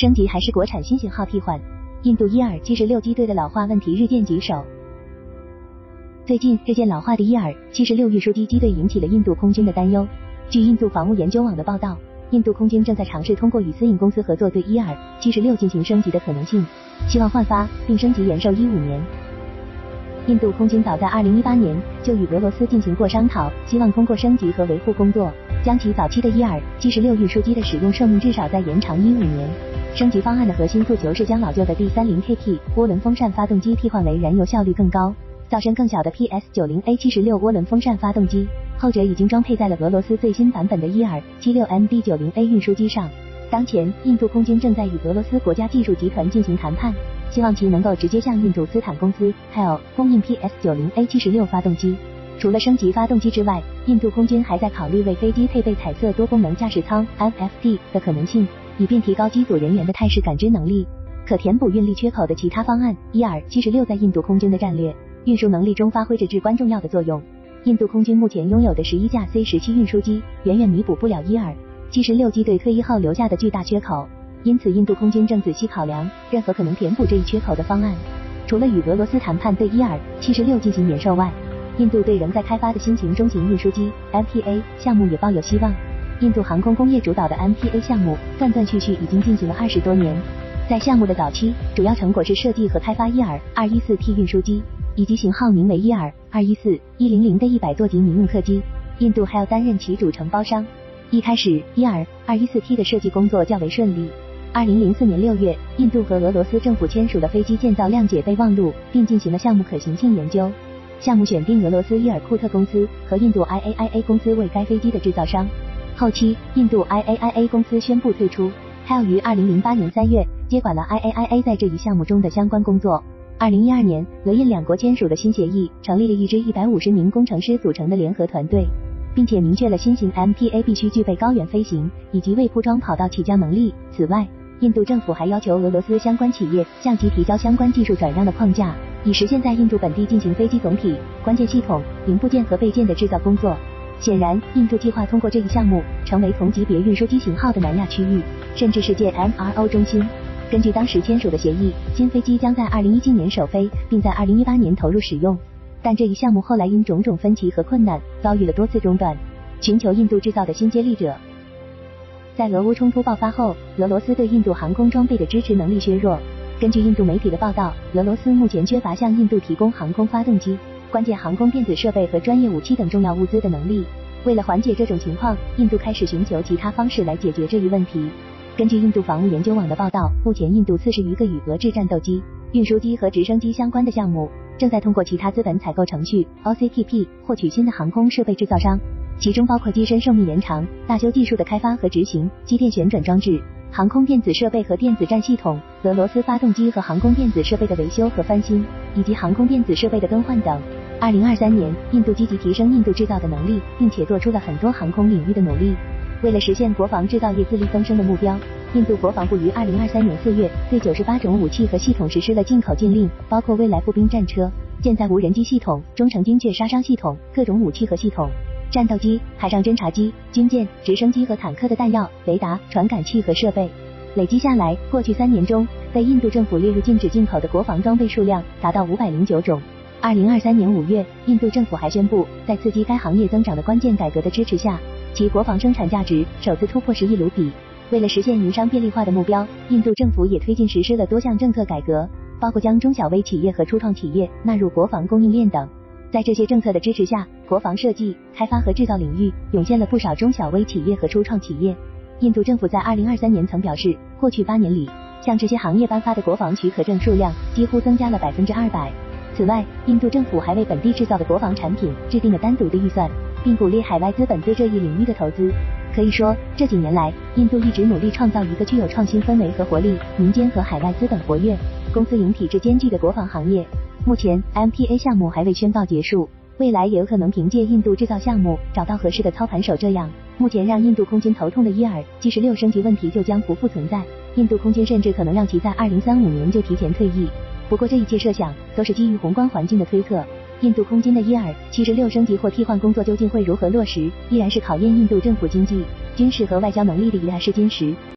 升级还是国产新型号替换？印度伊尔七十六机队的老化问题日渐棘手。最近，日渐老化的伊尔七十六运输机机队引起了印度空军的担忧。据印度防务研究网的报道，印度空军正在尝试通过与私营公司合作，对伊尔七十六进行升级的可能性，希望换发并升级延寿一五年。印度空军早在二零一八年就与俄罗斯进行过商讨，希望通过升级和维护工作，将其早期的伊尔七十六运输机的使用寿命至少再延长一五年。升级方案的核心诉求是将老旧的 D30KT 涡轮风扇发动机替换为燃油效率更高、噪声更小的 PS90A76 涡轮风扇发动机，后者已经装配在了俄罗斯最新版本的伊尔 76MD90A 运输机上。当前，印度空军正在与俄罗斯国家技术集团进行谈判，希望其能够直接向印度斯坦公司 HAL 供应 PS90A76 发动机。除了升级发动机之外，印度空军还在考虑为飞机配备彩色多功能驾驶舱 MFD 的可能性。以便提高机组人员的态势感知能力，可填补运力缺口的其他方案。伊尔七十六在印度空军的战略运输能力中发挥着至关重要的作用。印度空军目前拥有的十一架 C 十七运输机，远远弥补不了伊尔七十六机队退役后留下的巨大缺口。因此，印度空军正仔细考量任何可能填补这一缺口的方案。除了与俄罗斯谈判对伊尔七十六进行免售外，印度对仍在开发的新型中型运输机 MPA 项目也抱有希望。印度航空工业主导的 MPA 项目断断续续已经进行了二十多年。在项目的早期，主要成果是设计和开发伊尔二一四 T 运输机以及型号名为伊尔二一四一零零的一百座级民用客机。印度还要担任其主承包商。一开始，伊尔二一四 T 的设计工作较为顺利。二零零四年六月，印度和俄罗斯政府签署了飞机建造谅解备忘录，并进行了项目可行性研究。项目选定俄罗斯伊尔库特公司和印度 IAIA 公司为该飞机的制造商。后期，印度 IAIA 公司宣布退出，HAL 于二零零八年三月接管了 IAIA 在这一项目中的相关工作。二零一二年，俄印两国签署了新协议，成立了一支一百五十名工程师组成的联合团队，并且明确了新型 MPA 必须具备高原飞行以及未铺装跑道起降能力。此外，印度政府还要求俄罗斯相关企业向其提交相关技术转让的框架，以实现在印度本地进行飞机总体、关键系统、零部件和备件的制造工作。显然，印度计划通过这一项目成为同级别运输机型号的南亚区域，甚至世界 MRO 中心。根据当时签署的协议，新飞机将在二零一七年首飞，并在二零一八年投入使用。但这一项目后来因种种分歧和困难，遭遇了多次中断。寻求印度制造的新接力者，在俄乌冲突爆发后，俄罗斯对印度航空装备的支持能力削弱。根据印度媒体的报道，俄罗斯目前缺乏向印度提供航空发动机。关键航空电子设备和专业武器等重要物资的能力。为了缓解这种情况，印度开始寻求其他方式来解决这一问题。根据印度防务研究网的报道，目前印度四十余个与俄制战斗机、运输机和直升机相关的项目，正在通过其他资本采购程序 OCPP 获取新的航空设备制造商，其中包括机身寿命延长、大修技术的开发和执行、机电旋转装置、航空电子设备和电子战系统、俄罗斯发动机和航空电子设备的维修和翻新，以及航空电子设备的更换等。二零二三年，印度积极提升印度制造的能力，并且做出了很多航空领域的努力。为了实现国防制造业自力更生的目标，印度国防部于二零二三年四月对九十八种武器和系统实施了进口禁令，包括未来步兵战车、舰载无人机系统、中程精确杀伤系统、各种武器和系统、战斗机、海上侦察机、军舰、直升机和坦克的弹药、雷达、传感器和设备。累计下来，过去三年中被印度政府列入禁止进口的国防装备数量达到五百零九种。二零二三年五月，印度政府还宣布，在刺激该行业增长的关键改革的支持下，其国防生产价值首次突破十亿卢比。为了实现营商便利化的目标，印度政府也推进实施了多项政策改革，包括将中小微企业和初创企业纳入国防供应链等。在这些政策的支持下，国防设计、开发和制造领域涌现了不少中小微企业和初创企业。印度政府在二零二三年曾表示，过去八年里，向这些行业颁发的国防许可证数量几乎增加了百分之二百。此外，印度政府还为本地制造的国防产品制定了单独的预算，并鼓励海外资本对这一领域的投资。可以说，这几年来，印度一直努力创造一个具有创新氛围和活力、民间和海外资本活跃、公司营体制兼具的国防行业。目前，MPA 项目还未宣告结束，未来也有可能凭借印度制造项目找到合适的操盘手。这样，目前让印度空军头痛的伊尔 G 十六升级问题就将不复存在。印度空军甚至可能让其在二零三五年就提前退役。不过这一切设想都是基于宏观环境的推测。印度空军的伊尔七十六升级或替换工作究竟会如何落实，依然是考验印度政府经济、军事和外交能力的一大试金石。